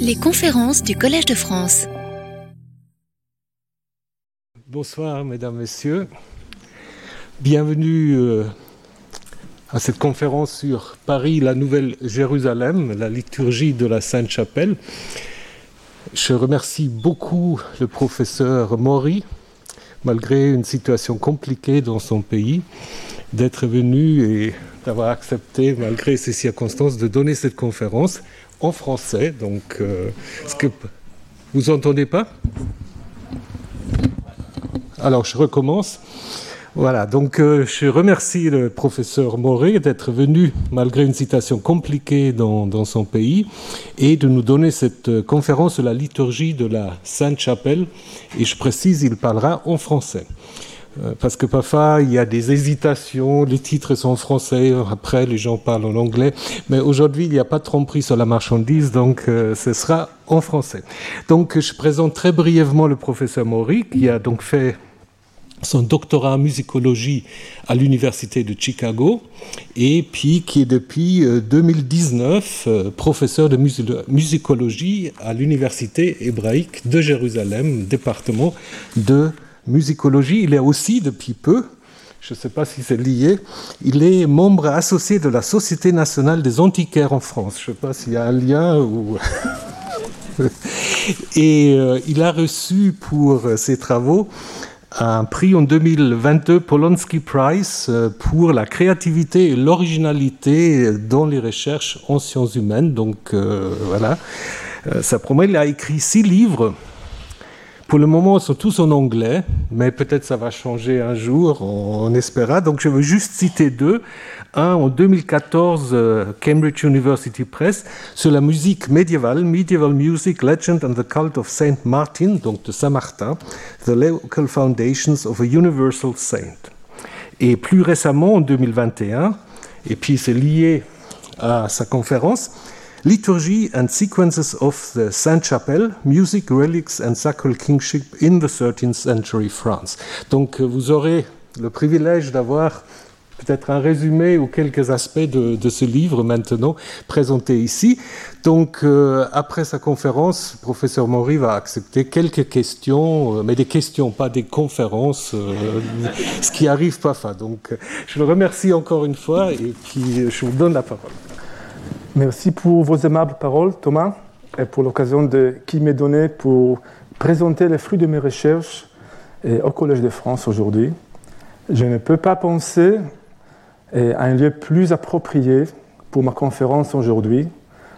Les conférences du Collège de France. Bonsoir, mesdames, messieurs. Bienvenue euh, à cette conférence sur Paris, la Nouvelle Jérusalem, la liturgie de la Sainte-Chapelle. Je remercie beaucoup le professeur Maury, malgré une situation compliquée dans son pays, d'être venu et d'avoir accepté, malgré ces circonstances, de donner cette conférence en français. Donc, euh, vous entendez pas? Alors, je recommence. Voilà, donc euh, je remercie le professeur Moré d'être venu, malgré une situation compliquée dans, dans, son pays, et de nous donner cette euh, conférence sur la liturgie de la Sainte-Chapelle. Et je précise, il parlera en français. Euh, parce que parfois, il y a des hésitations, les titres sont en français, après les gens parlent en anglais, mais aujourd'hui, il n'y a pas de tromperie sur la marchandise, donc euh, ce sera en français. Donc, je présente très brièvement le professeur Maury, qui a donc fait son doctorat en musicologie à l'université de Chicago et puis qui est depuis 2019 euh, professeur de musicologie à l'université hébraïque de Jérusalem, département de musicologie. Il est aussi depuis peu, je ne sais pas si c'est lié, il est membre associé de la Société nationale des antiquaires en France. Je ne sais pas s'il y a un lien et euh, il a reçu pour ses travaux un prix en 2022, Polonsky Prize, euh, pour la créativité et l'originalité dans les recherches en sciences humaines. Donc euh, voilà, ça promet. Il a écrit six livres. Pour le moment, ils sont tous en anglais, mais peut-être ça va changer un jour, on, on espéra. Donc je veux juste citer deux. Un en 2014, euh, Cambridge University Press, sur la musique médiévale, Medieval Music, Legend and the Cult of Saint Martin, donc de Saint-Martin, The Local Foundations of a Universal Saint. Et plus récemment, en 2021, et puis c'est lié à sa conférence, Liturgy and Sequences of the Sainte-Chapelle, Music, Relics and Sacral Kingship in the 13th Century France. Donc vous aurez le privilège d'avoir peut-être un résumé ou quelques aspects de, ce livre maintenant présenté ici. Donc, euh, après sa conférence, professeur Maury va accepter quelques questions, euh, mais des questions, pas des conférences, euh, ce qui arrive parfois. Donc, je le remercie encore une fois et puis je vous donne la parole. Merci pour vos aimables paroles, Thomas, et pour l'occasion qui m'est donnée pour présenter les fruits de mes recherches au Collège de France aujourd'hui. Je ne peux pas penser à un lieu plus approprié pour ma conférence aujourd'hui,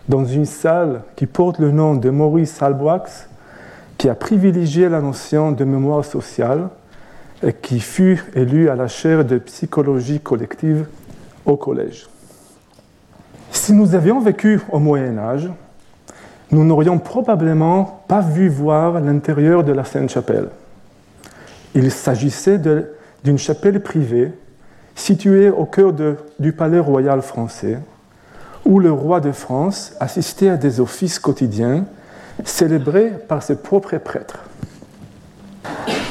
dans une salle qui porte le nom de Maurice Halbwax, qui a privilégié la notion de mémoire sociale et qui fut élu à la chaire de psychologie collective au collège. Si nous avions vécu au Moyen Âge, nous n'aurions probablement pas vu voir l'intérieur de la Sainte-Chapelle. Il s'agissait d'une chapelle privée située au cœur du palais royal français, où le roi de France assistait à des offices quotidiens célébrés par ses propres prêtres.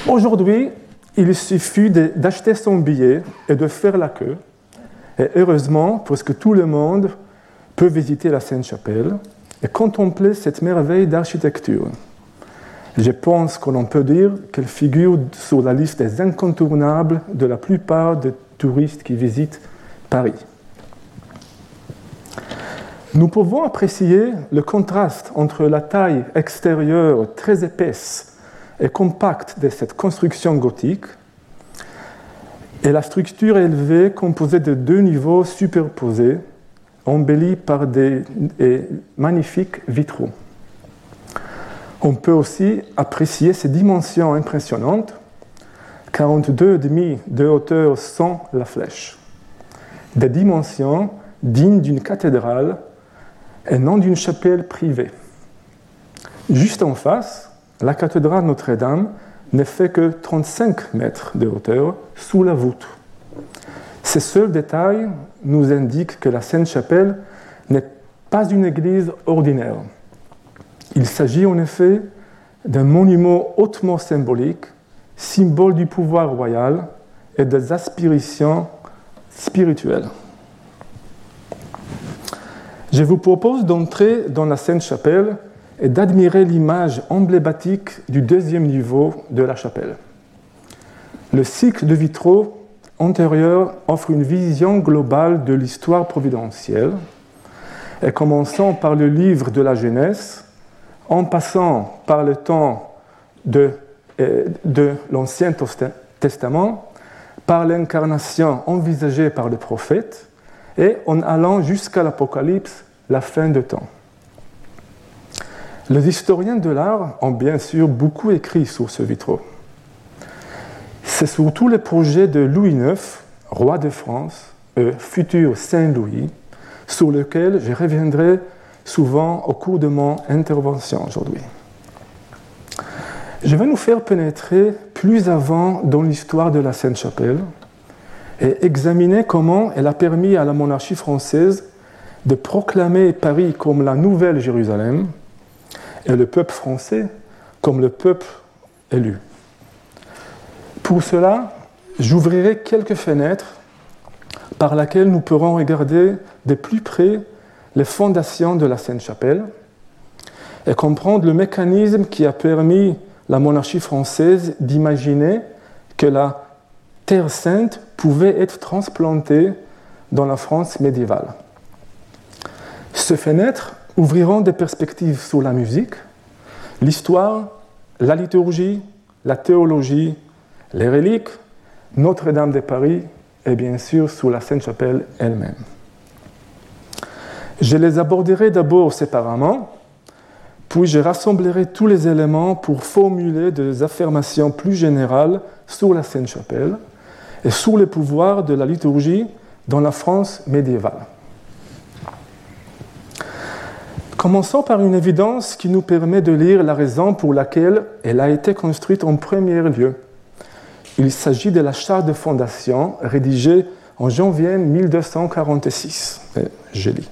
Aujourd'hui, il suffit d'acheter son billet et de faire la queue. Et heureusement, presque tout le monde peut visiter la Sainte-Chapelle et contempler cette merveille d'architecture. Je pense qu'on peut dire qu'elle figure sur la liste des incontournables de la plupart des touristes qui visitent Paris. Nous pouvons apprécier le contraste entre la taille extérieure très épaisse et compacte de cette construction gothique et la structure élevée composée de deux niveaux superposés, embellis par des magnifiques vitraux. On peut aussi apprécier ces dimensions impressionnantes 42,5 de hauteur sans la flèche. Des dimensions dignes d'une cathédrale et non d'une chapelle privée. Juste en face, la cathédrale Notre-Dame ne fait que 35 mètres de hauteur sous la voûte. Ces seuls détails nous indiquent que la Sainte-Chapelle n'est pas une église ordinaire. Il s'agit en effet d'un monument hautement symbolique symbole du pouvoir royal et des aspirations spirituelles. Je vous propose d'entrer dans la Sainte Chapelle et d'admirer l'image emblématique du deuxième niveau de la chapelle. Le cycle de vitraux antérieur offre une vision globale de l'histoire providentielle, et commençant par le livre de la Genèse, en passant par le temps de, euh, de l'Ancien Testament, par l'incarnation envisagée par le prophète, et en allant jusqu'à l'Apocalypse, la fin de temps. Les historiens de l'art ont bien sûr beaucoup écrit sur ce vitraux. C'est surtout le projet de Louis IX, roi de France, euh, futur Saint-Louis, sur lequel je reviendrai souvent au cours de mon intervention aujourd'hui. Je vais nous faire pénétrer plus avant dans l'histoire de la Sainte-Chapelle et examiner comment elle a permis à la monarchie française de proclamer Paris comme la nouvelle Jérusalem et le peuple français comme le peuple élu. Pour cela, j'ouvrirai quelques fenêtres par lesquelles nous pourrons regarder de plus près les fondations de la Sainte-Chapelle et comprendre le mécanisme qui a permis la monarchie française d'imaginer que la Terre sainte pouvait être transplantée dans la France médiévale. Ces fenêtres ouvriront des perspectives sur la musique, l'histoire, la liturgie, la théologie, les reliques, Notre-Dame de Paris et bien sûr sur la Sainte-Chapelle elle-même. Je les aborderai d'abord séparément, puis je rassemblerai tous les éléments pour formuler des affirmations plus générales sur la Sainte-Chapelle et sur les pouvoirs de la liturgie dans la France médiévale. Commençons par une évidence qui nous permet de lire la raison pour laquelle elle a été construite en premier lieu. Il s'agit de la charte de fondation rédigée en janvier 1246. Je lis.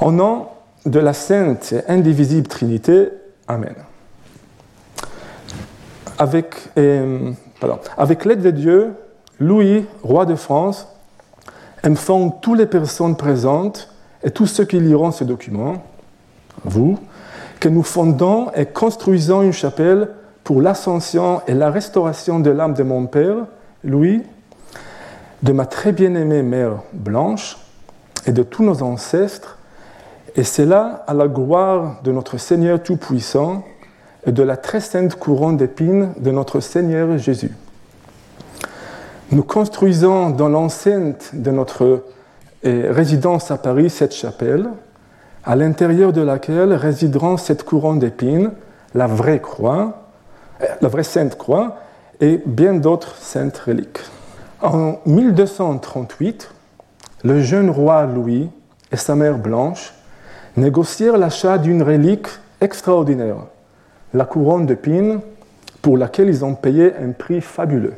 Au nom de la sainte et indivisible Trinité, Amen. Avec, euh, avec l'aide de Dieu, Louis, roi de France, informe toutes les personnes présentes et tous ceux qui liront ce document vous, que nous fondons et construisons une chapelle pour l'ascension et la restauration de l'âme de mon Père, Louis, de ma très bien-aimée mère Blanche et de tous nos ancêtres, et c'est là à la gloire de notre Seigneur Tout-Puissant et de la très sainte couronne d'épines de notre Seigneur Jésus. Nous construisons dans l'enceinte de notre eh, résidence à Paris cette chapelle à l'intérieur de laquelle résideront cette couronne d'épines, la vraie croix, la vraie sainte croix et bien d'autres saintes reliques. En 1238, le jeune roi Louis et sa mère Blanche négocièrent l'achat d'une relique extraordinaire, la couronne d'épines, pour laquelle ils ont payé un prix fabuleux.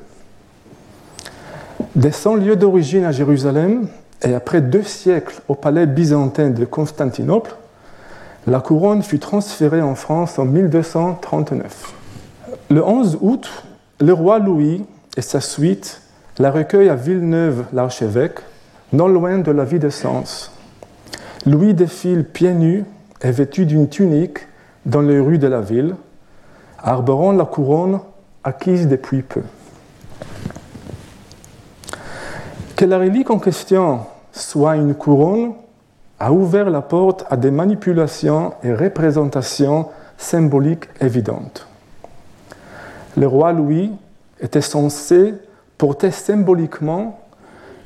Dès son lieu d'origine à Jérusalem, et après deux siècles au palais byzantin de Constantinople, la couronne fut transférée en France en 1239. Le 11 août, le roi Louis et sa suite la recueillent à Villeneuve, l'archevêque, non loin de la ville de Sens. Louis défile pieds nus et vêtu d'une tunique dans les rues de la ville, arborant la couronne acquise depuis peu. Que la relique en question soit une couronne a ouvert la porte à des manipulations et représentations symboliques évidentes. Le roi Louis était censé porter symboliquement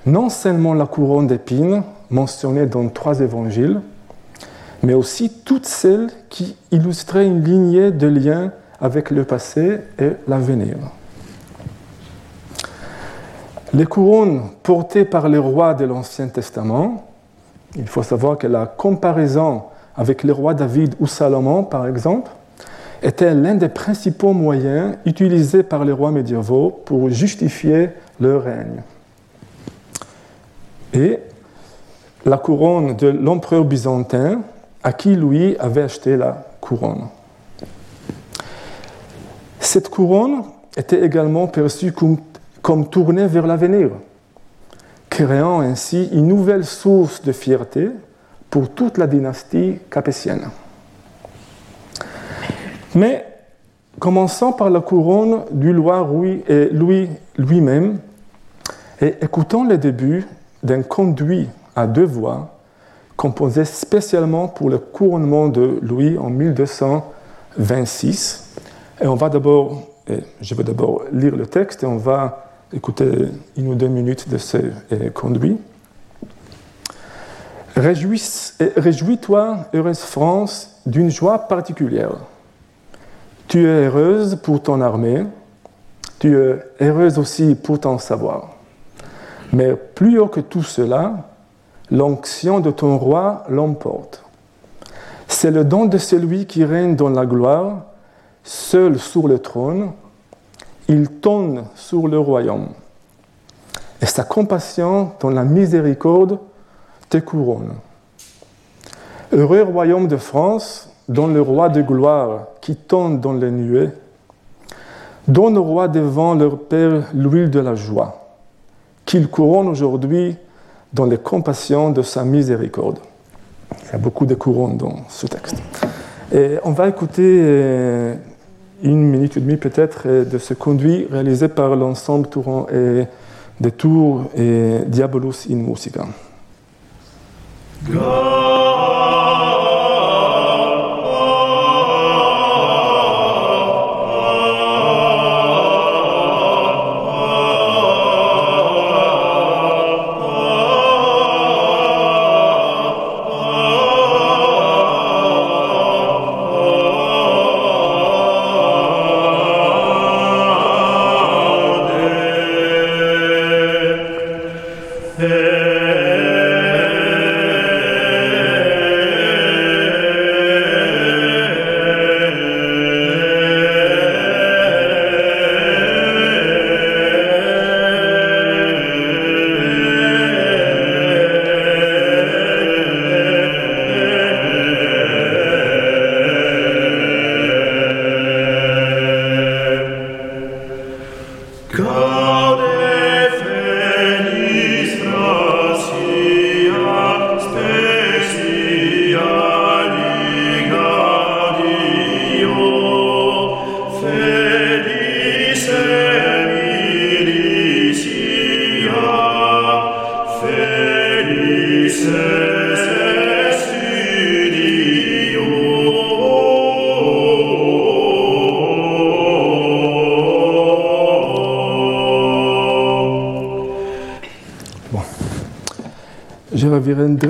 non seulement la couronne d'épines mentionnée dans trois évangiles, mais aussi toutes celles qui illustraient une lignée de liens avec le passé et l'avenir. Les couronnes portées par les rois de l'Ancien Testament, il faut savoir que la comparaison avec les rois David ou Salomon, par exemple, était l'un des principaux moyens utilisés par les rois médiévaux pour justifier leur règne. Et la couronne de l'empereur byzantin, à qui Louis avait acheté la couronne. Cette couronne était également perçue comme comme tourner vers l'avenir, créant ainsi une nouvelle source de fierté pour toute la dynastie capétienne. Mais commençons par la couronne du roi Louis lui-même et écoutons le début d'un conduit à deux voix composé spécialement pour le couronnement de Louis en 1226. Et on va d'abord, je vais d'abord lire le texte et on va écouter une ou deux minutes de ce conduit. Réjouis-toi, heureuse France, d'une joie particulière. Tu es heureuse pour ton armée, tu es heureuse aussi pour ton savoir. Mais plus haut que tout cela, l'onction de ton roi l'emporte. C'est le don de celui qui règne dans la gloire, seul sur le trône, il tourne sur le royaume. Et sa compassion dans la miséricorde te couronne. Heureux royaume de France, dont le roi de gloire qui tombe dans les nuées, donne au roi devant leur Père l'huile de la joie, qu'il couronne aujourd'hui dans les compassions de sa miséricorde. Il y a beaucoup de couronnes dans ce texte. Et on va écouter euh, une minute et demie peut-être euh, de ce conduit réalisé par l'ensemble Touran et de Tours et Diabolus in Musica.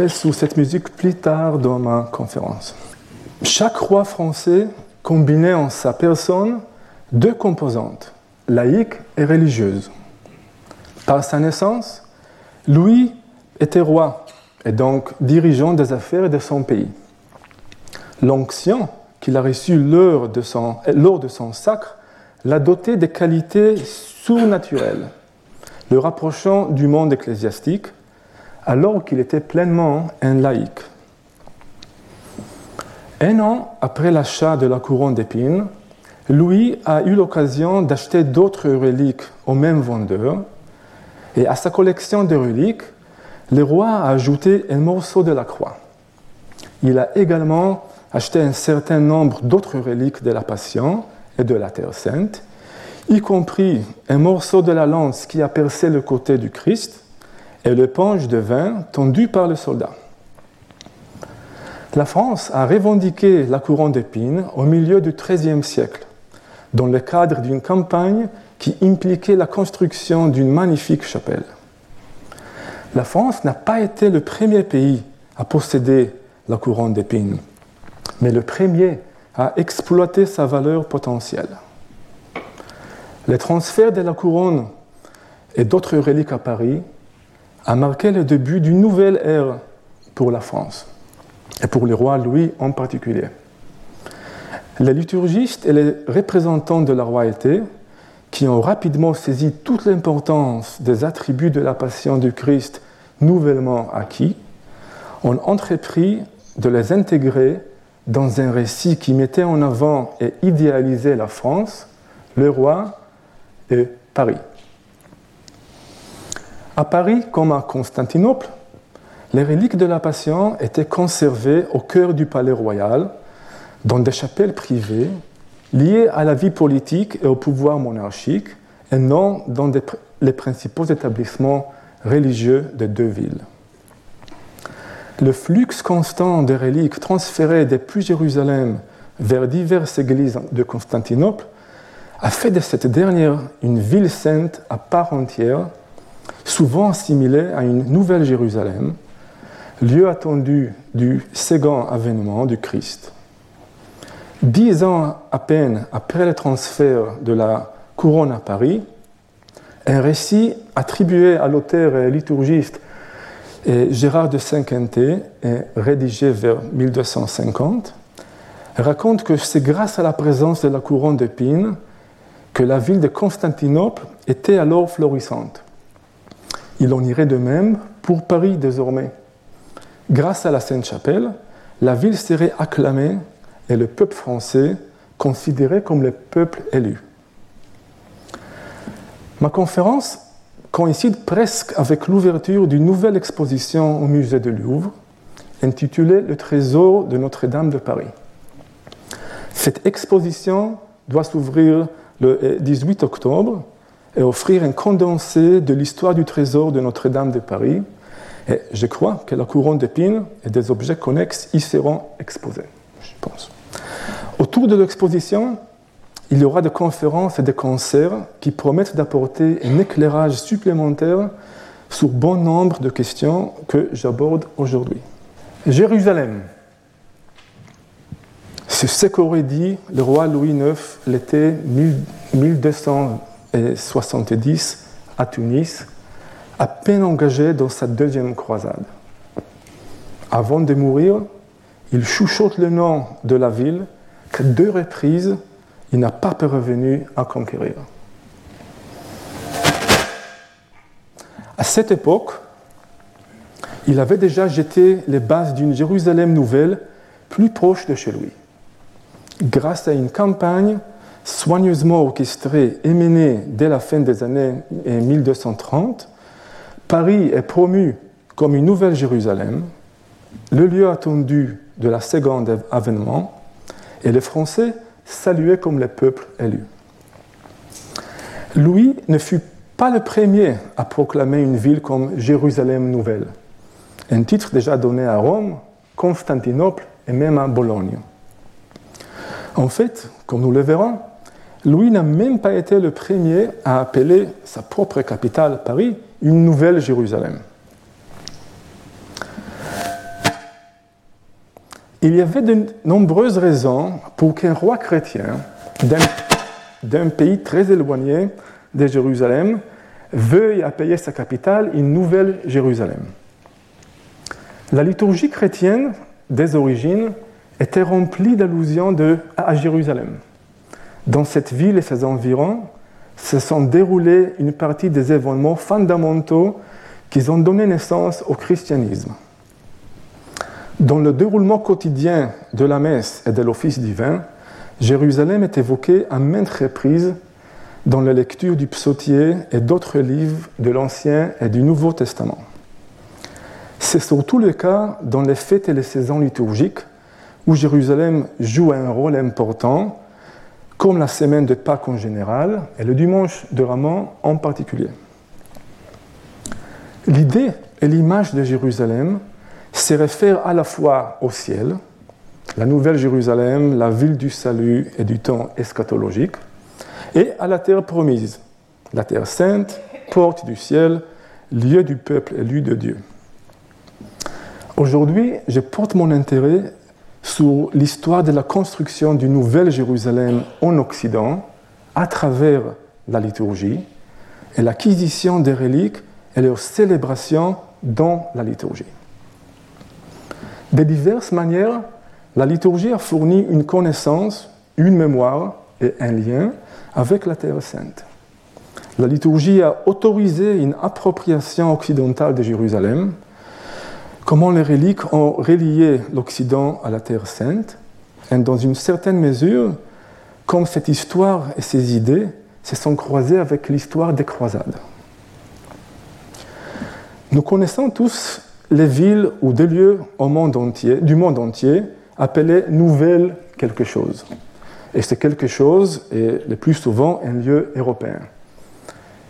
Sur cette musique plus tard dans ma conférence. Chaque roi français combinait en sa personne deux composantes, laïque et religieuse. Par sa naissance, Louis était roi et donc dirigeant des affaires de son pays. L'onction qu'il a reçue lors de son, lors de son sacre l'a doté des qualités surnaturelles, le rapprochant du monde ecclésiastique alors qu'il était pleinement un laïc. Un an après l'achat de la couronne d'épines, Louis a eu l'occasion d'acheter d'autres reliques au même vendeur, et à sa collection de reliques, le roi a ajouté un morceau de la croix. Il a également acheté un certain nombre d'autres reliques de la Passion et de la Terre Sainte, y compris un morceau de la lance qui a percé le côté du Christ, et l'éponge de vin tendue par le soldat. La France a revendiqué la couronne d'épines au milieu du XIIIe siècle, dans le cadre d'une campagne qui impliquait la construction d'une magnifique chapelle. La France n'a pas été le premier pays à posséder la couronne d'épines, mais le premier à exploiter sa valeur potentielle. Le transfert de la couronne et d'autres reliques à Paris a marqué le début d'une nouvelle ère pour la France, et pour le roi Louis en particulier. Les liturgistes et les représentants de la royauté, qui ont rapidement saisi toute l'importance des attributs de la passion du Christ nouvellement acquis, ont entrepris de les intégrer dans un récit qui mettait en avant et idéalisait la France, le roi et Paris. À Paris comme à Constantinople, les reliques de la Passion étaient conservées au cœur du palais royal, dans des chapelles privées, liées à la vie politique et au pouvoir monarchique, et non dans les principaux établissements religieux des deux villes. Le flux constant des reliques transférées depuis Jérusalem vers diverses églises de Constantinople a fait de cette dernière une ville sainte à part entière, souvent assimilée à une nouvelle Jérusalem, lieu attendu du second avènement du Christ. Dix ans à peine après le transfert de la couronne à Paris, un récit attribué à l'auteur et liturgiste Gérard de Saint-Quentin, rédigé vers 1250, raconte que c'est grâce à la présence de la couronne d'épines que la ville de Constantinople était alors florissante. Il en irait de même pour Paris désormais. Grâce à la Sainte-Chapelle, la ville serait acclamée et le peuple français considéré comme le peuple élu. Ma conférence coïncide presque avec l'ouverture d'une nouvelle exposition au musée de Louvre, intitulée Le trésor de Notre-Dame de Paris. Cette exposition doit s'ouvrir le 18 octobre et offrir un condensé de l'histoire du trésor de Notre-Dame de Paris, et je crois que la couronne d'épines et des objets connexes y seront exposés, je pense. Autour de l'exposition, il y aura des conférences et des concerts qui promettent d'apporter un éclairage supplémentaire sur bon nombre de questions que j'aborde aujourd'hui. Jérusalem. C'est ce qu'aurait dit le roi Louis IX l'été 1270 à Tunis à peine engagé dans sa deuxième croisade. Avant de mourir, il chuchote le nom de la ville qu'à deux reprises, il n'a pas revenu à conquérir. À cette époque, il avait déjà jeté les bases d'une Jérusalem nouvelle plus proche de chez lui. Grâce à une campagne soigneusement orchestrée et menée dès la fin des années 1230, Paris est promu comme une nouvelle Jérusalem, le lieu attendu de la seconde avènement, et les Français salués comme le peuple élu. Louis ne fut pas le premier à proclamer une ville comme Jérusalem nouvelle, un titre déjà donné à Rome, Constantinople et même à Bologne. En fait, comme nous le verrons, Louis n'a même pas été le premier à appeler sa propre capitale, Paris, une nouvelle Jérusalem. Il y avait de nombreuses raisons pour qu'un roi chrétien d'un pays très éloigné de Jérusalem veuille appeler sa capitale une nouvelle Jérusalem. La liturgie chrétienne des origines était remplie d'allusions à Jérusalem. Dans cette ville et ses environs, se sont déroulés une partie des événements fondamentaux qui ont donné naissance au christianisme. Dans le déroulement quotidien de la messe et de l'office divin, Jérusalem est évoquée à maintes reprises dans la lecture du psautier et d'autres livres de l'Ancien et du Nouveau Testament. C'est surtout le cas dans les fêtes et les saisons liturgiques où Jérusalem joue un rôle important comme la semaine de Pâques en général et le dimanche de Ramon en particulier. L'idée et l'image de Jérusalem se réfèrent à la fois au ciel, la nouvelle Jérusalem, la ville du salut et du temps eschatologique, et à la terre promise, la terre sainte, porte du ciel, lieu du peuple élu de Dieu. Aujourd'hui, je porte mon intérêt sur l'histoire de la construction d'une nouvelle Jérusalem en Occident à travers la liturgie et l'acquisition des reliques et leur célébration dans la liturgie. De diverses manières, la liturgie a fourni une connaissance, une mémoire et un lien avec la Terre sainte. La liturgie a autorisé une appropriation occidentale de Jérusalem, comment les reliques ont relié l'Occident à la Terre sainte, et dans une certaine mesure, comme cette histoire et ces idées se sont croisées avec l'histoire des croisades. Nous connaissons tous les villes ou des lieux au monde entier, du monde entier appelés nouvelles quelque chose. Et c'est quelque chose est le plus souvent un lieu européen.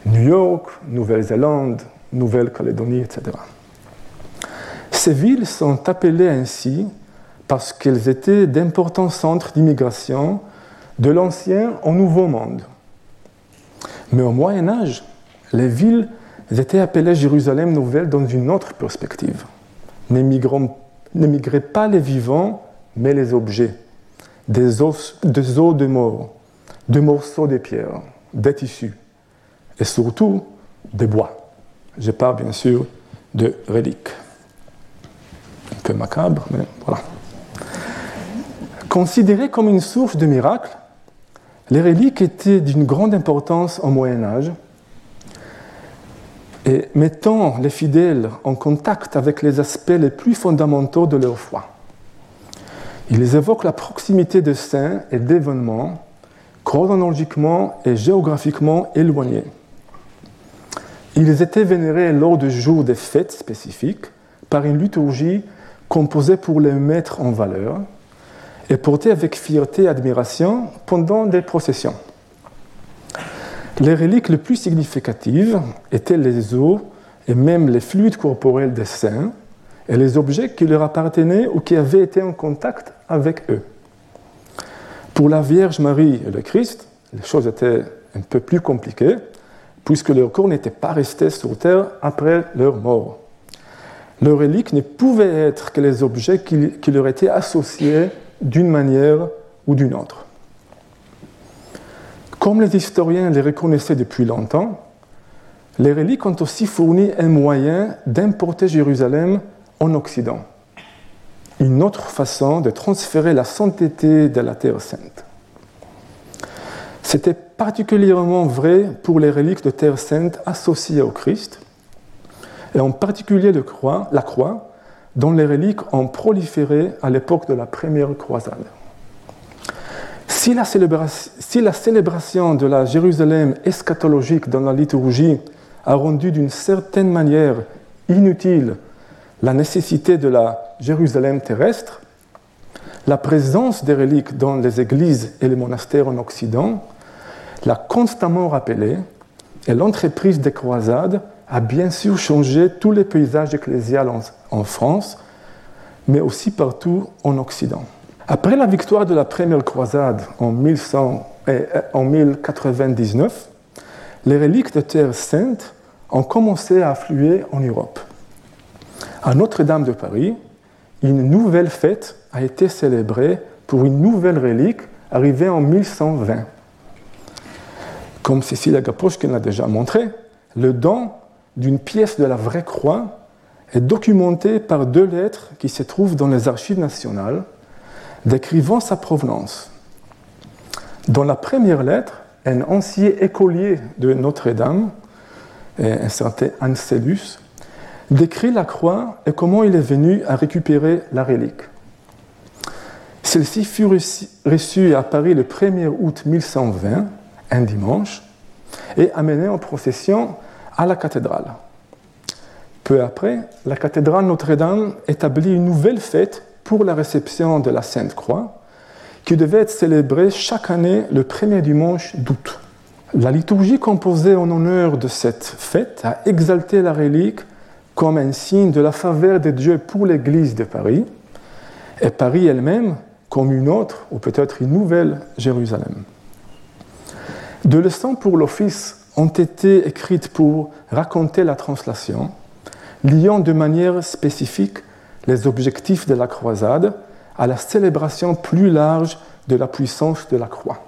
New York, Nouvelle-Zélande, Nouvelle-Calédonie, etc. Ces villes sont appelées ainsi parce qu'elles étaient d'importants centres d'immigration de l'ancien au nouveau monde. Mais au Moyen Âge, les villes étaient appelées Jérusalem nouvelle dans une autre perspective. N'émigraient pas les vivants, mais les objets, des os, des os de mort, de morceaux de pierre, des tissus, et surtout des bois. Je parle bien sûr de reliques. Un peu macabre, mais voilà. Considérées comme une source de miracles, les reliques étaient d'une grande importance au Moyen Âge et mettant les fidèles en contact avec les aspects les plus fondamentaux de leur foi. Ils évoquent la proximité de saints et d'événements chronologiquement et géographiquement éloignés. Ils étaient vénérés lors de jours de fêtes spécifiques par une liturgie composée pour les mettre en valeur et portés avec fierté et admiration pendant des processions. Les reliques les plus significatives étaient les os et même les fluides corporels des saints et les objets qui leur appartenaient ou qui avaient été en contact avec eux. Pour la Vierge Marie et le Christ, les choses étaient un peu plus compliquées, puisque leur corps n'était pas resté sur terre après leur mort. Leurs reliques ne pouvaient être que les objets qui, qui leur étaient associés d'une manière ou d'une autre. Comme les historiens les reconnaissaient depuis longtemps, les reliques ont aussi fourni un moyen d'importer Jérusalem en Occident, une autre façon de transférer la sainteté de la Terre sainte. C'était particulièrement vrai pour les reliques de Terre sainte associées au Christ, et en particulier le la croix, dont les reliques ont proliféré à l'époque de la première croisade. Si la, célébration, de la Jérusalem eschatologique dans la liturgie a rendu d'une certaine manière inutile la nécessité de la Jérusalem terrestre, la présence des reliques dans les églises et les monastères en Occident l'a constamment rappelée et l'entreprise des croisades a bien sûr changé tous les paysages ecclésiaux en, France, mais aussi partout en Occident. Après la victoire de la première croisade en, 1099, les reliques de Terre Sainte ont commencé à affluer en Europe. À Notre-Dame de Paris, une nouvelle fête a été célébrée pour une nouvelle relique arrivée en 1120. Comme Cécile Agapochkin l'a déjà montré, le don d'une pièce de la vraie croix est documentée par deux lettres qui se trouvent dans les archives nationales, décrivant sa provenance. Dans la première lettre, un ancien écolier de Notre-Dame, un certain Ancellus, décrit la croix et comment il est venu à récupérer la relique. Celle-ci fut reçue à Paris le 1er août 1120, un dimanche, et amenée en procession à la cathédrale. Peu après, la cathédrale Notre-Dame établit une nouvelle fête pour la réception de la Sainte Croix, qui devait être célébrée chaque année le premier dimanche d'août. La liturgie composée en honneur de cette fête a exalté la relique comme un signe de la faveur de Dieu pour l'Église de Paris, et Paris elle-même comme une autre, ou peut-être une nouvelle Jérusalem. De leçons pour l'office ont été écrites pour raconter la translation, liant de manière spécifique les objectifs de la croisade à la célébration plus large de la puissance de la croix.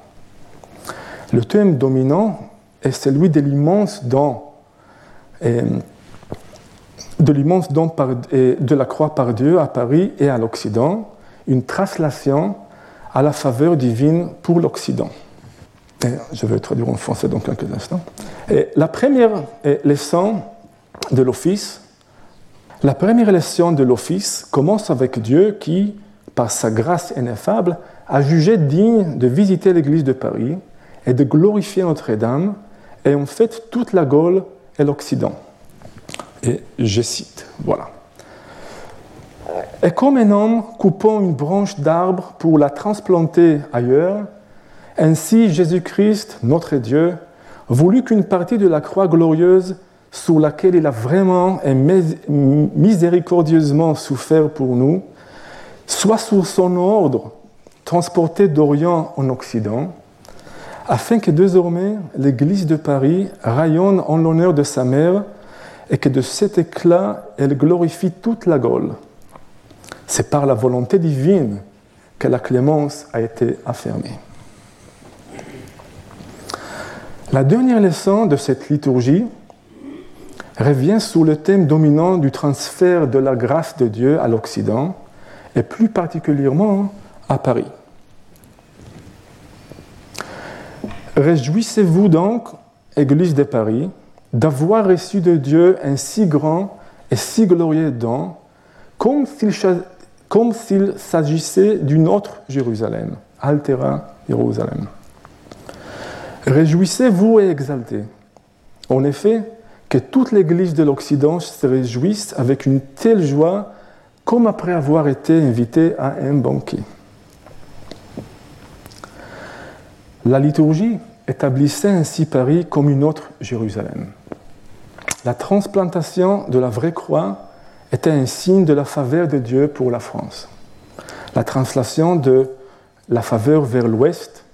Le thème dominant est celui de l'immense don, de l'immense don de la croix par Dieu à Paris et à l'Occident, une translation à la faveur divine pour l'Occident je vais traduire en français dans quelques instants. La première leçon de l'Office, la première leçon de l'Office commence avec Dieu qui, par sa grâce ineffable, a jugé digne de visiter l'église de Paris et de glorifier Notre-Dame, et en fait toute la Gaule et l'Occident. Et je cite, voilà. Et comme un homme coupant une branche d'arbre pour la transplanter ailleurs, ainsi Jésus-Christ, notre Dieu, voulut qu'une partie de la croix glorieuse sur laquelle il a vraiment et miséricordieusement souffert pour nous, soit sous son ordre transportée d'Orient en Occident, afin que désormais l'Église de Paris rayonne en l'honneur de sa mère et que de cet éclat elle glorifie toute la Gaule. C'est par la volonté divine que la clémence a été affirmée. La dernière leçon de cette liturgie revient sur le thème dominant du transfert de la grâce de Dieu à l'Occident et plus particulièrement à Paris. Réjouissez-vous donc, Église de Paris, d'avoir reçu de Dieu un si grand et si glorieux don, comme s'il s'agissait d'une autre Jérusalem, Altera Jérusalem. Réjouissez-vous et exaltez. En effet, que toute l'Église de l'Occident se réjouisse avec une telle joie comme après avoir été invité à un banquet. La liturgie établissait ainsi Paris comme une autre Jérusalem. La transplantation de la vraie croix était un signe de la faveur de Dieu pour la France. La translation de la faveur vers l'ouest,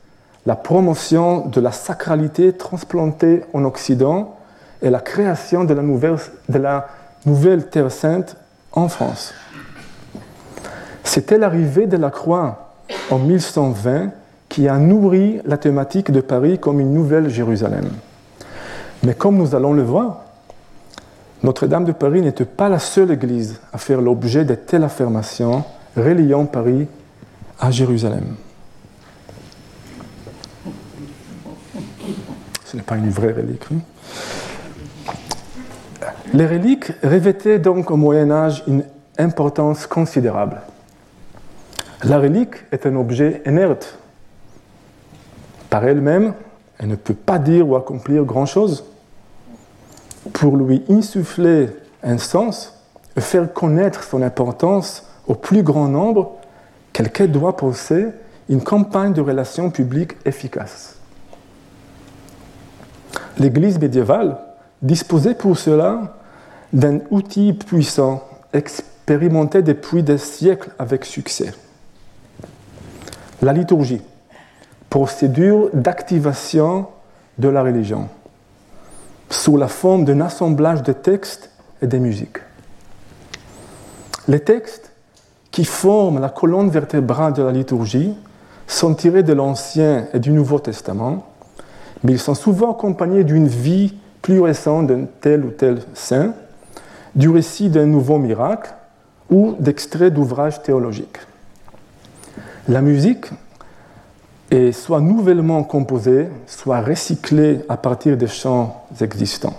la promotion de la sacralité transplantée en Occident et la création de la nouvelle, Terre sainte en France. C'était l'arrivée de la croix en 1120 qui a nourri la thématique de Paris comme une nouvelle Jérusalem. Mais comme nous allons le voir, Notre-Dame de Paris n'était pas la seule église à faire l'objet de telles affirmations reliant Paris à Jérusalem. Ce n'est pas une vraie relique. Les reliques revêtaient donc au Moyen Âge une importance considérable. La relique est un objet inerte par elle-même, elle ne peut pas dire ou accomplir grand-chose. Pour lui insuffler un sens et faire connaître son importance au plus grand nombre, quelqu'un doit posséder une campagne de relations publiques efficace. L'Église médiévale disposait pour cela d'un outil puissant, expérimenté depuis des siècles avec succès. La liturgie procédure d'activation de la religion sous la forme d'un assemblage de textes et de musiques. Les textes qui forment la colonne vertébrale de la liturgie sont tirés de l'Ancien et du Nouveau Testament, mais ils sont souvent accompagnés d'une vie plus récente d'un tel ou tel saint, du récit d'un nouveau miracle ou d'extraits d'ouvrages théologiques. La musique et soit nouvellement composé, soit recyclé à partir des chants existants.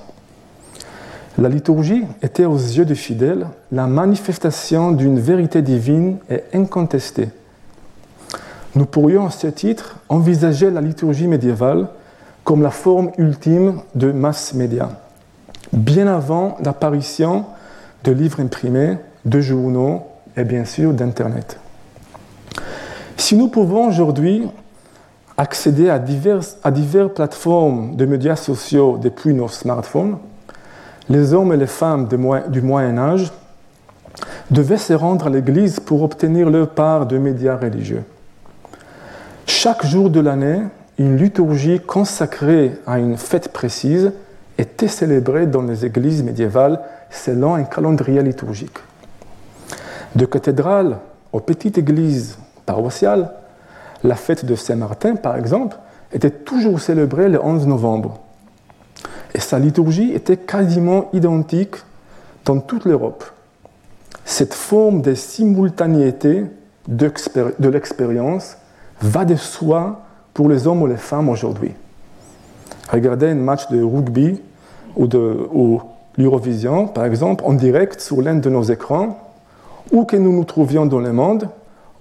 La liturgie était aux yeux des fidèles la manifestation d'une vérité divine et incontestée. Nous pourrions à ce titre envisager la liturgie médiévale comme la forme ultime de mass média, bien avant l'apparition de livres imprimés, de journaux et bien sûr d'Internet. Si nous pouvons aujourd'hui accéder à diverses, à plateformes de médias sociaux depuis nos smartphones, les hommes et les femmes du Moyen Âge devaient se rendre à l'église pour obtenir leur part de médias religieux. Chaque jour de l'année, une liturgie consacrée à une fête précise était célébrée dans les églises médiévales selon un calendrier liturgique. De cathédrale aux petites églises paroissiales, la fête de Saint-Martin, par exemple, était toujours célébrée le 11 novembre. Et sa liturgie était quasiment identique dans toute l'Europe. Cette forme de simultanéité de l'expérience va de soi pour les hommes ou les femmes aujourd'hui. Regardez un match de rugby ou de l'Eurovision, par exemple, en direct sur l'un de nos écrans, où que nous nous trouvions dans le monde,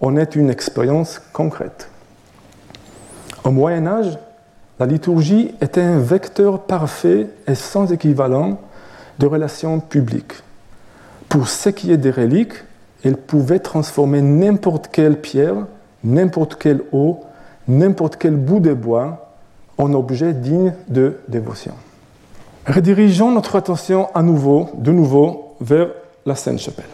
on est une expérience concrète. Au Moyen Âge, la liturgie était un vecteur parfait et sans équivalent de relations publiques. Pour ce qui est des reliques, elle pouvait transformer n'importe quelle pierre, n'importe quelle eau, n'importe quel bout de bois en objet digne de dévotion. Redirigeons notre attention à nouveau, de nouveau vers la Sainte-Chapelle.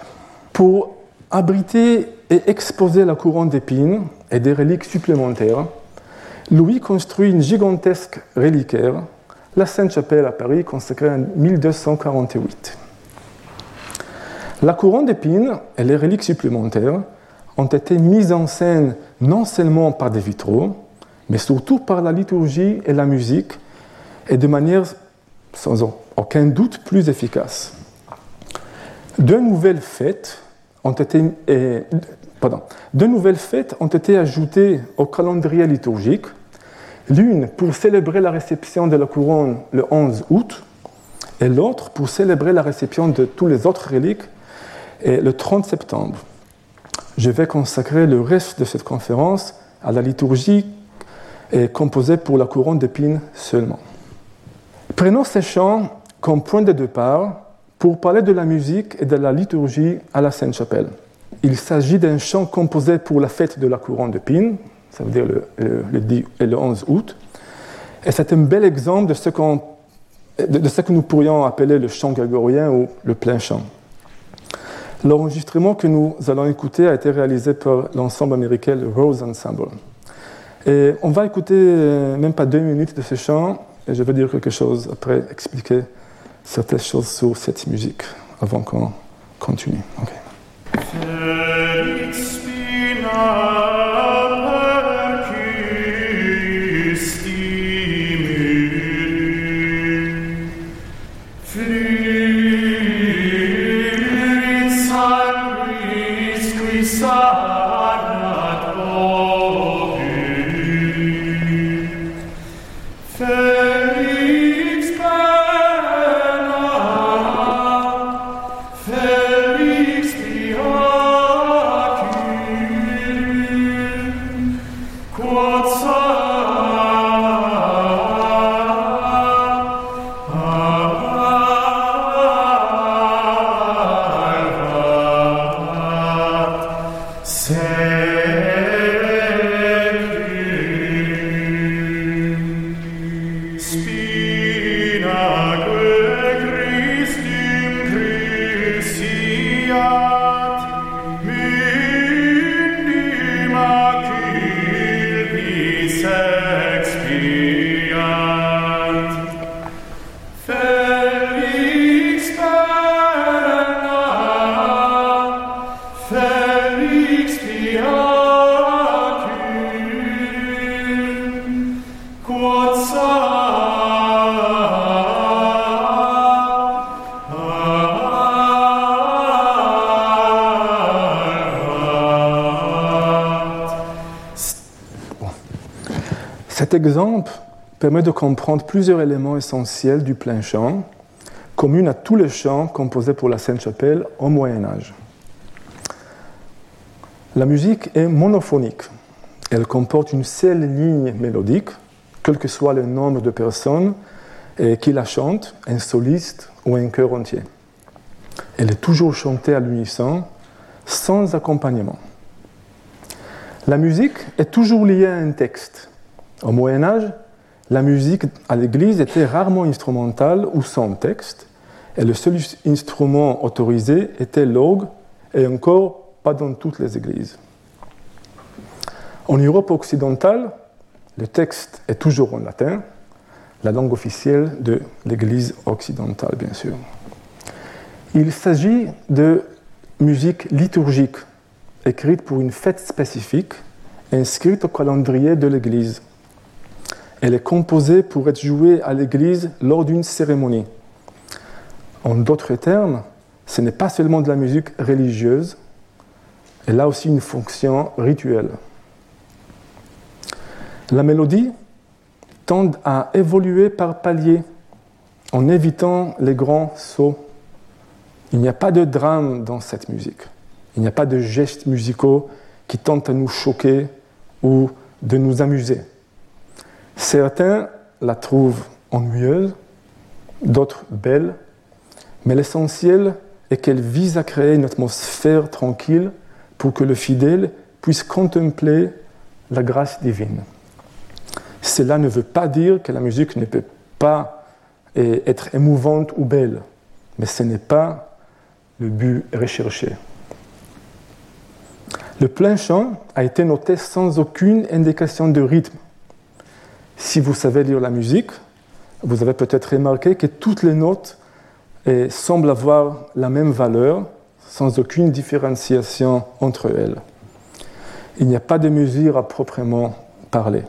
Pour abriter et exposer la couronne d'épines et des reliques supplémentaires, Louis construit une gigantesque reliquaire, la Sainte-Chapelle à Paris, consacrée en 1248. La couronne d'épines et les reliques supplémentaires ont été mises en scène non seulement par des vitraux, mais surtout par la liturgie et la musique, et de manière sans aucun doute plus efficace. Deux nouvelles fêtes ont été, ajoutées au calendrier liturgique. L'une pour célébrer la réception de la couronne le 11 août, et l'autre pour célébrer la réception de tous les autres reliques le 30 septembre. Je vais consacrer le reste de cette conférence à la liturgie composée pour la couronne d'épines seulement. Prenons ces chants comme point de départ pour parler de la musique et de la liturgie à la Sainte-Chapelle. Il s'agit d'un chant composé pour la fête de la couronne d'épines, ça veut dire le, le, 11 août, et c'est un bel exemple de ce, de ce que nous pourrions appeler le chant grégorien ou le plein chant. L'enregistrement que nous allons écouter a été réalisé par l'ensemble américain Rose Ensemble. Et on va écouter euh, même pas deux minutes de ce chant et je vais dire quelque chose après, expliquer certaines choses sur cette musique avant qu'on continue. Hallelujah. Cet exemple permet de comprendre plusieurs éléments essentiels du plein chant, communs à tous les chants composés pour la Sainte-Chapelle au Moyen Âge. La musique est monophonique. Elle comporte une seule ligne mélodique, quel que soit le nombre de personnes qui la chantent, un soliste ou un chœur entier. Elle est toujours chantée à l'unisson, sans accompagnement. La musique est toujours liée à un texte. Au Moyen Âge, la musique à l'église était rarement instrumentale ou sans texte, et le seul instrument autorisé était l'orgue, et encore pas dans toutes les églises. En Europe occidentale, le texte est toujours en latin, la langue officielle de l'Église occidentale, bien sûr. Il s'agit de musique liturgique, écrite pour une fête spécifique, inscrite au calendrier de l'Église. Elle est composée pour être jouée à l'église lors d'une cérémonie. En d'autres termes, ce n'est pas seulement de la musique religieuse, elle a aussi une fonction rituelle. La mélodie tend à évoluer par paliers en évitant les grands sauts. Il n'y a pas de drame dans cette musique. Il n'y a pas de gestes musicaux qui tentent à nous choquer ou de nous amuser. Certains la trouvent ennuyeuse, d'autres belle, mais l'essentiel et qu'elle vise à créer une atmosphère tranquille pour que le fidèle puisse contempler la grâce divine. Cela ne veut pas dire que la musique ne peut pas eh, être émouvante ou belle, mais ce n'est pas le but recherché. Le plein chant a été noté sans aucune indication de rythme. Si vous savez lire la musique, vous avez peut-être remarqué que toutes les notes eh, semblent avoir la même valeur, sans aucune différenciation entre elles. Il n'y a pas de mesure à proprement parler.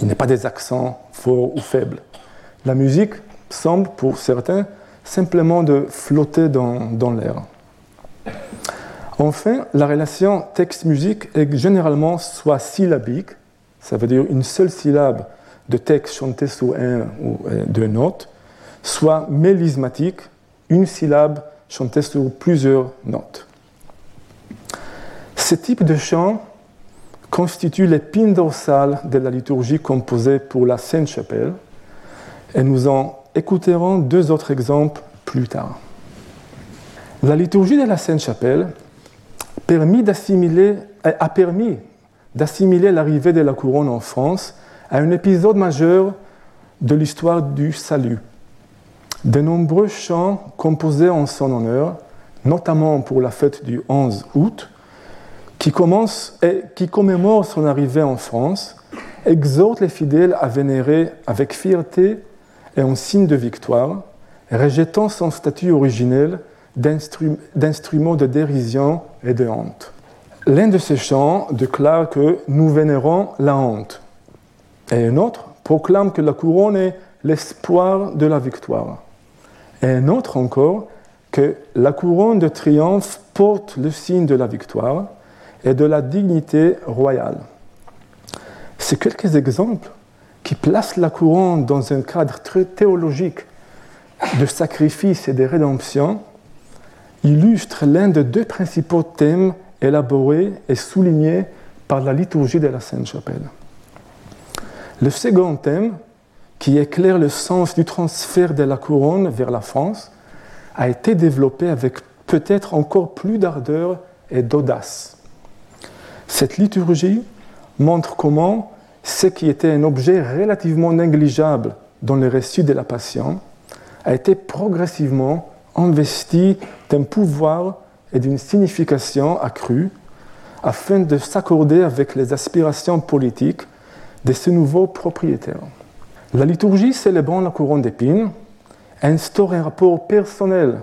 Il n'y a pas des accents forts ou faibles. La musique semble, pour certains, simplement de flotter dans, dans l'air. Enfin, la relation texte-musique est généralement soit syllabique, ça veut dire une seule syllabe de texte chanté sous un ou euh, deux notes, soit mélismatique, une syllabe chantée sur plusieurs notes. Ce type de chant constitue l'épine dorsale de la liturgie composée pour la Sainte-Chapelle, et nous en écouterons deux autres exemples plus tard. La liturgie de la Sainte-Chapelle a permis d'assimiler l'arrivée de la couronne en France à un épisode majeur de l'histoire du salut. De nombreux chants composés en son honneur, notamment pour la fête du 11 août, qui, et qui commémore son arrivée en France, exhortent les fidèles à vénérer avec fierté et en signe de victoire, rejetant son statut originel d'instrument de dérision et de honte. L'un de ces chants déclare que nous vénérons la honte, et un autre proclame que la couronne est l'espoir de la victoire. Et un autre encore que la couronne de triomphe porte le signe de la victoire et de la dignité royale. C'est quelques exemples qui placent la couronne dans un cadre très théologique de sacrifice et de rédemption, illustrent l'un des deux principaux thèmes élaborés et soulignés par la liturgie de la Sainte-Chapelle. Le second thème, qui éclaire le sens du transfert de la couronne vers la France, a été développé avec peut-être encore plus d'ardeur et d'audace. Cette liturgie montre comment ce qui était un objet relativement négligeable dans le récit de la Passion a été progressivement investi d'un pouvoir et d'une signification accrue afin de s'accorder avec les aspirations politiques de ce nouveau propriétaire. La liturgie célébrant la couronne d'épines instaure un rapport personnel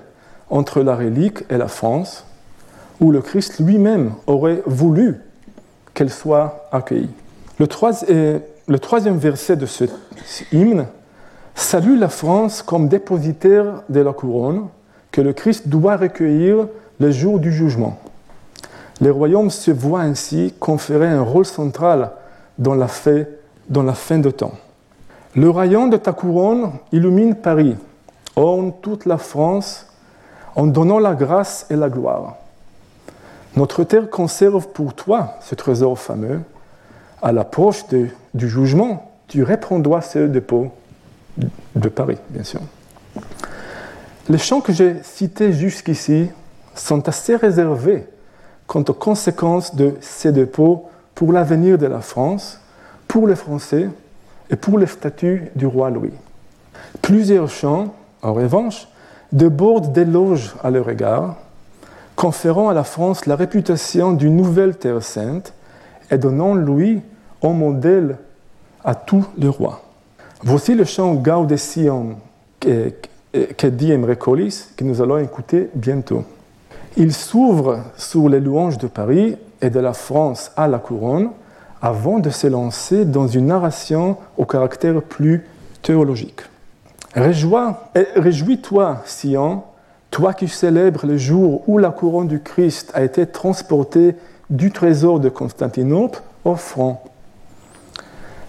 entre la relique et la France, où le Christ lui-même aurait voulu qu'elle soit accueillie. Le, le troisième verset de ce hymne salue la France comme dépositaire de la couronne que le Christ doit recueillir le jour du jugement. Les royaumes se voient ainsi conférer un rôle central dans la, dans la fin de temps. Le rayon de ta couronne illumine Paris, orne toute la France en donnant la grâce et la gloire. Notre terre conserve pour toi ce trésor fameux. À l'approche du jugement, tu reprendras ce dépôt de Paris, bien sûr. Les chants que j'ai cités jusqu'ici sont assez réservés quant aux conséquences de ces dépôts pour l'avenir de la France, pour les Français et pour le statut du roi Louis. Plusieurs chants, en revanche, débordent d'éloges à leur égard, conférant à la France la réputation d'une nouvelle terre sainte et donnant Louis en modèle à tous les rois. Voici le chant Gaude Sion que dit Colis, que nous allons écouter bientôt. Il s'ouvre sur les louanges de Paris et de la France à la couronne avant de se lancer dans une narration au caractère plus théologique. Réjouis-toi, Sion, toi qui célèbres le jour où la couronne du Christ a été transportée du trésor de Constantinople au front.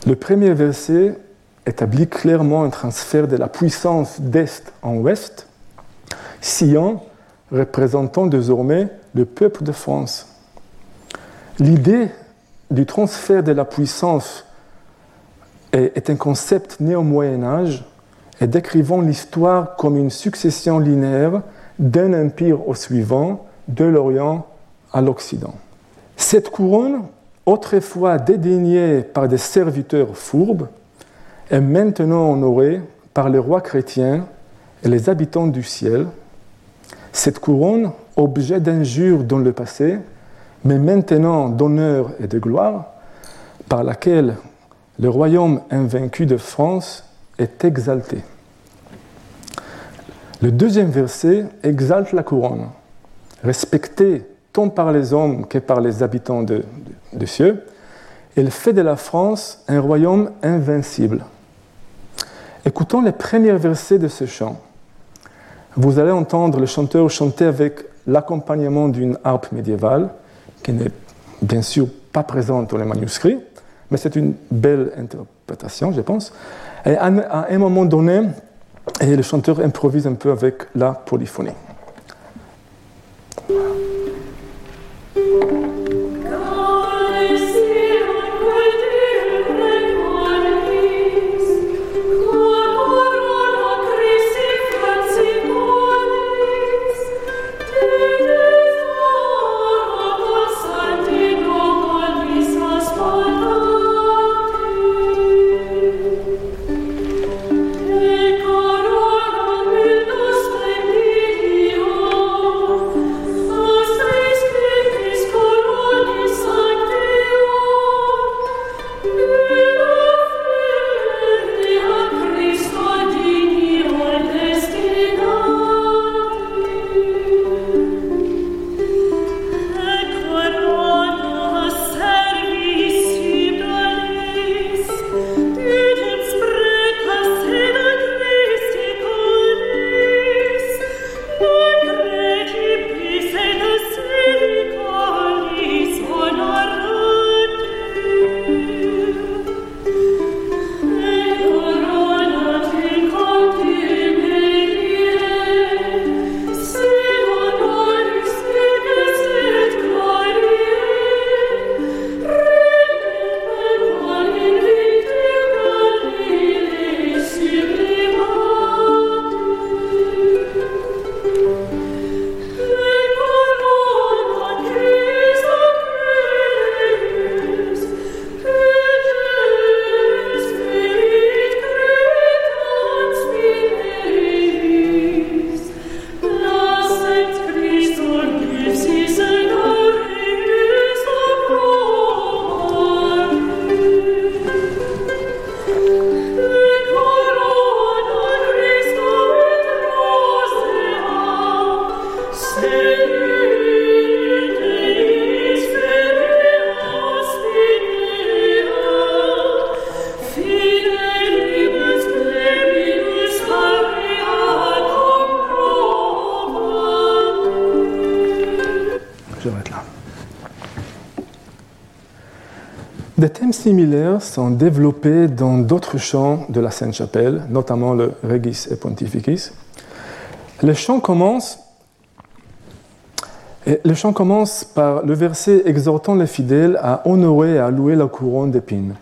Le premier verset établit clairement un transfert de la puissance d'Est en Ouest, Sion représentant désormais le peuple de France. L'idée du transfert de la puissance est, un concept né au Moyen Âge et décrivant l'histoire comme une succession linéaire d'un empire au suivant, de l'Orient à l'Occident. Cette couronne, autrefois dédaignée par des serviteurs fourbes, est maintenant honorée par les rois chrétiens et les habitants du ciel. Cette couronne, objet d'injure dans le passé, mais maintenant d'honneur et de gloire, par laquelle le royaume invaincu de France est exalté. Le deuxième verset exalte la couronne, respectée tant par les hommes que par les habitants de, de, cieux. Elle fait de la France un royaume invincible. Écoutons les premiers versets de ce chant. Vous allez entendre le chanteur chanter avec l'accompagnement d'une harpe médiévale, qui n'est bien sûr pas présente dans les manuscrits, mais c'est une belle interprétation, je pense. Et à un moment donné, le chanteur improvise un peu avec la polyphonie. Similaires sont développés dans d'autres chants de la Sainte-Chapelle, notamment le Regis et Pontificis. Le chant commence, le chant commence par le verset exhortant les fidèles à honorer et à louer la couronne d'épines.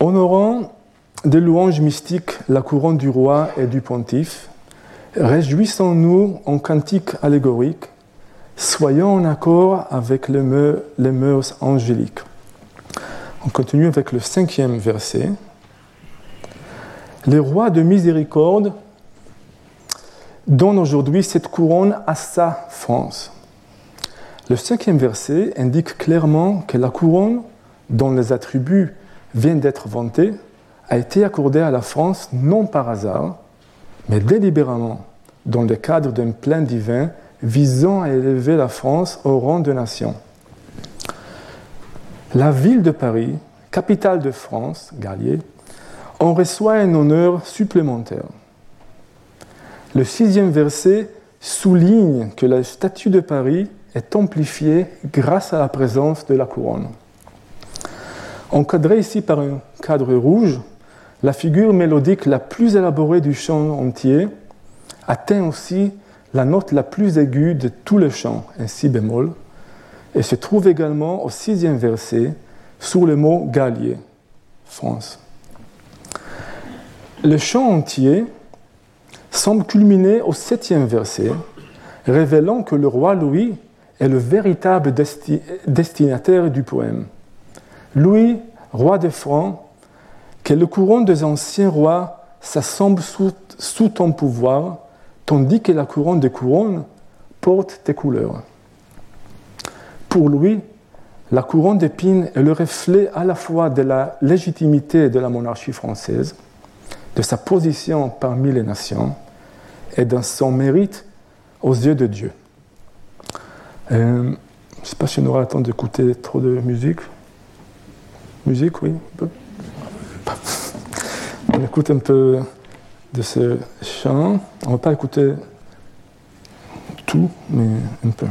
Honorant des louanges mystiques la couronne du roi et du pontife, réjouissons-nous en cantique allégorique, soyons en accord avec les mœurs angéliques. On continue avec le cinquième verset. Les rois de miséricorde donnent aujourd'hui cette couronne à sa France. Le cinquième verset indique clairement que la couronne, dont les attributs viennent d'être vantés, a été accordée à la France non par hasard, mais délibérément, dans le cadre d'un plan divin visant à élever la France au rang de nation. La ville de Paris, capitale de France, Gallier, en reçoit un honneur supplémentaire. Le sixième verset souligne que la statue de Paris est amplifiée grâce à la présence de la couronne. Encadrée ici par un cadre rouge, la figure mélodique la plus élaborée du chant entier atteint aussi la note la plus aiguë de tout le chant, un si bémol, et se trouve également au sixième verset sous le mot Gallier, France. Le chant entier semble culminer au septième verset, révélant que le roi Louis est le véritable destinataire du poème. Louis, roi des Francs, que le couronne des anciens rois s'assemble sous, sous, ton pouvoir, tandis que la couronne des couronnes porte tes couleurs. Pour lui, la couronne d'épines est le reflet à la fois de la légitimité de la monarchie française, de sa position parmi les nations et de son mérite aux yeux de Dieu. Euh, je ne sais pas si on aura le temps d'écouter trop de musique. Musique, oui. On écoute un peu de ce chant. On ne va pas écouter tout, mais un peu.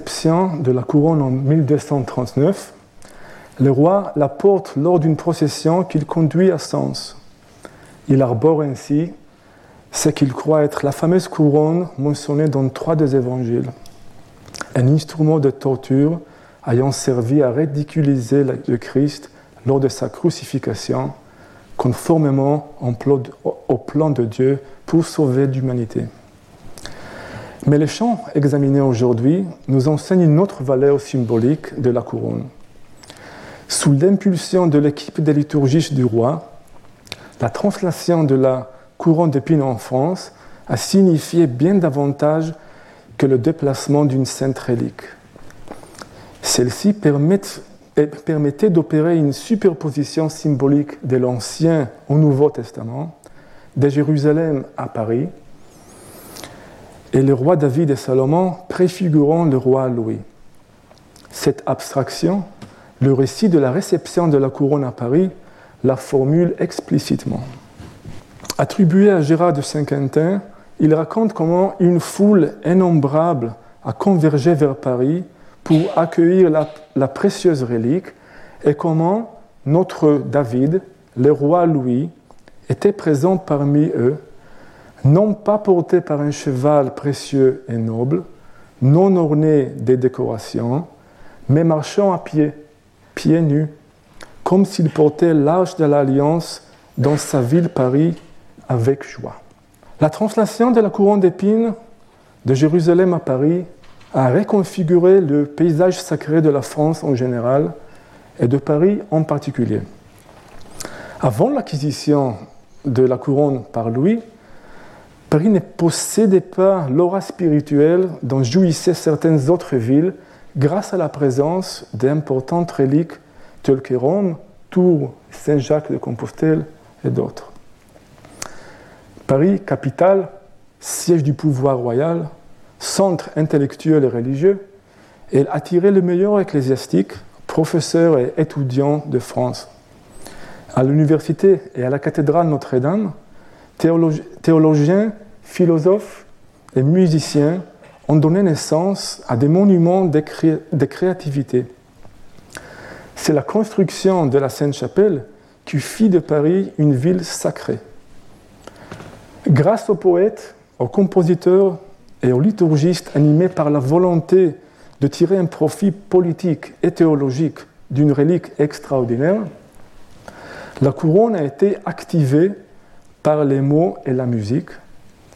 De la couronne en 1239, le roi la porte lors d'une procession qu'il conduit à Sens. Il arbore ainsi ce qu'il croit être la fameuse couronne mentionnée dans trois des évangiles, un instrument de torture ayant servi à ridiculiser le Christ lors de sa crucifixion, conformément au plan de Dieu pour sauver l'humanité. Mais les chants examinés aujourd'hui nous enseignent une autre valeur symbolique de la couronne. Sous l'impulsion de l'équipe des liturgistes du roi, la translation de la couronne d'épines en France a signifié bien davantage que le déplacement d'une sainte relique. Celle-ci permettait d'opérer une superposition symbolique de l'Ancien au Nouveau Testament, de Jérusalem à Paris, et le roi David et Salomon préfigurant le roi Louis. Cette abstraction, le récit de la réception de la couronne à Paris, la formule explicitement. Attribué à Gérard de Saint-Quentin, il raconte comment une foule innombrable a convergé vers Paris pour accueillir la, précieuse relique et comment notre David, le roi Louis, était présent parmi eux, non pas porté par un cheval précieux et noble, non orné des décorations, mais marchant à pied, pieds nus, comme s'il portait l'âge de l'Alliance dans sa ville Paris avec joie. La translation de la couronne d'épines de Jérusalem à Paris a reconfiguré le paysage sacré de la France en général et de Paris en particulier. Avant l'acquisition de la couronne par Louis, Paris ne possédait pas l'aura spirituelle dont jouissaient certaines autres villes grâce à la présence d'importantes reliques telles que Rome, Tours, Saint-Jacques de Compostelle et d'autres. Paris, capitale, siège du pouvoir royal, centre intellectuel et religieux, elle attirait les meilleurs ecclésiastiques, professeurs et étudiants de France. À l'université et à la cathédrale Notre-Dame, théologiens, philosophes et musiciens ont donné naissance à des monuments de, de créativité. C'est la construction de la Sainte-Chapelle qui fit de Paris une ville sacrée. Grâce aux poètes, aux compositeurs et aux liturgistes animés par la volonté de tirer un profit politique et théologique d'une relique extraordinaire, la couronne a été activée par les mots et la musique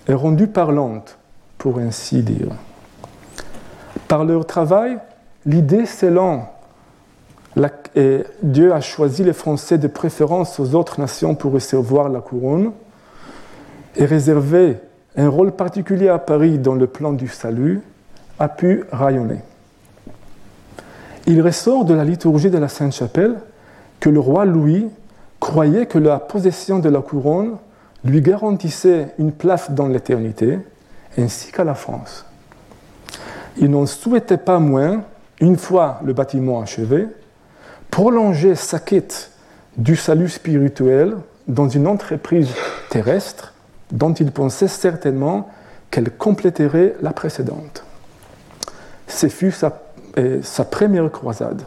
et rendue parlante, pour ainsi dire. Par leur travail, l'idée s'élant et Dieu a choisi les Français de préférence aux autres nations pour recevoir la couronne et réservé un rôle particulier à Paris dans le plan du salut, a pu rayonner. Il ressort de la liturgie de la Sainte-Chapelle que le roi Louis croyait que la possession de la couronne lui garantissait une place dans l'éternité, ainsi qu'à la France. Il n'en souhaitait pas moins, une fois le bâtiment achevé, prolonger sa quête du salut spirituel dans une entreprise terrestre dont il pensait certainement qu'elle compléterait la précédente. Ce fut sa, première croisade.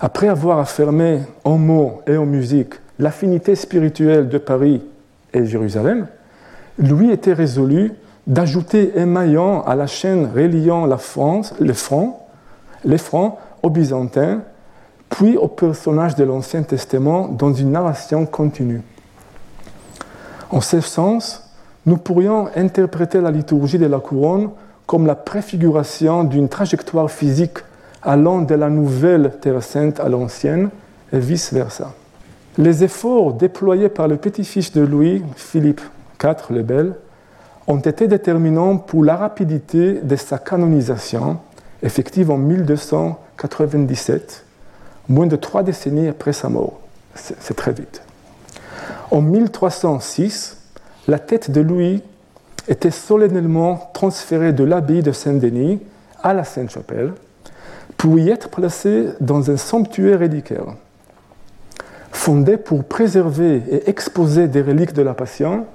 Après avoir affirmé en mots et en musique l'affinité spirituelle de Paris et Jérusalem, Louis était résolu d'ajouter un maillon à la chaîne reliant la France, les Francs, les Francs aux Byzantins, puis aux personnages de l'Ancien Testament dans une narration continue. En ce sens, nous pourrions interpréter la liturgie de la couronne comme la préfiguration d'une trajectoire physique allant de la nouvelle Terre sainte à l'ancienne et vice-versa. Les efforts déployés par le petit-fils de Louis, Philippe IV le Bel, ont été déterminants pour la rapidité de sa canonisation, effective en 1297, moins de trois décennies après sa mort. C'est très vite. En 1306, la tête de Louis était solennellement transférée de l'abbaye de Saint-Denis à la Sainte-Chapelle pour y être placée dans un sanctuaire reliquaire. Fondée pour préserver et exposer des reliques de la Passion,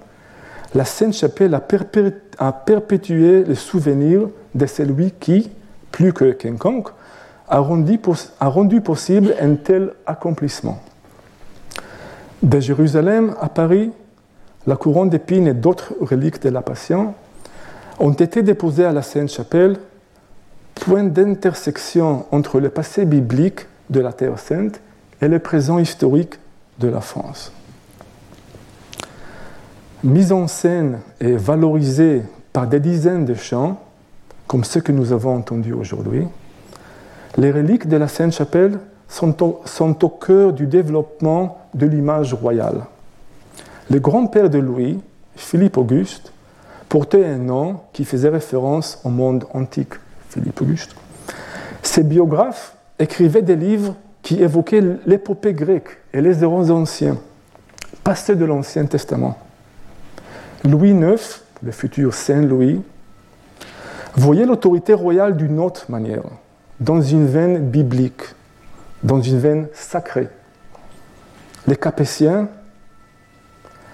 la Sainte-Chapelle a, perpétué le souvenir de celui qui, plus que quiconque, a a rendu possible un tel accomplissement. De Jérusalem à Paris, la couronne d'épines et d'autres reliques de la Passion ont été déposées à la Sainte-Chapelle, point d'intersection entre le passé biblique de la Terre Sainte et le présent historique de la France. Mise en scène et valorisée par des dizaines de chants, comme ceux que nous avons entendus aujourd'hui, les reliques de la Sainte-Chapelle sont au, cœur du développement de l'image royale. Le grand-père de Louis, Philippe Auguste, portait un nom qui faisait référence au monde antique, Philippe Auguste. Ses biographes écrivaient des livres qui évoquaient l'épopée grecque et les héros anciens, passés de l'Ancien Testament. Louis IX, le futur Saint Louis, voyait l'autorité royale d'une autre manière, dans une veine biblique, dans une veine sacrée. Les Capétiens,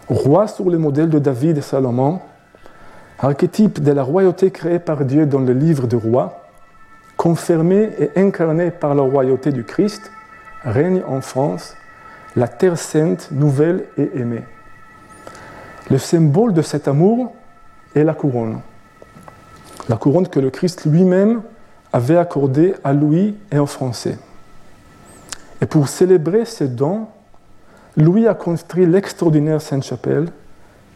rois sur le modèle de David et Salomon, archétype de la royauté créée par Dieu dans le livre de rois, confirmé et incarné par la royauté du Christ, règne en France la terre sainte, nouvelle et aimée. Le symbole de cet amour est la couronne. La couronne que le Christ lui-même avait accordée à Louis et aux Français. Et pour célébrer ce don, Louis a construit l'extraordinaire Sainte-Chapelle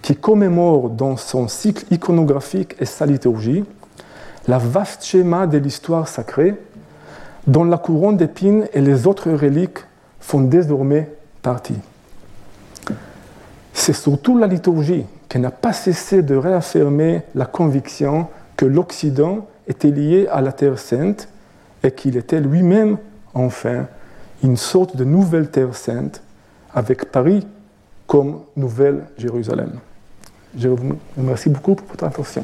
qui commémore dans son cycle iconographique et sa liturgie la vaste schéma de l'histoire sacrée dont la couronne d'épines et les autres reliques font désormais partie. C'est surtout la liturgie qui n'a pas cessé de réaffirmer la conviction que l'Occident était lié à la Terre sainte et qu'il était lui-même, enfin, une sorte de nouvelle Terre sainte, avec Paris comme nouvelle Jérusalem. Je vous remercie beaucoup pour votre attention.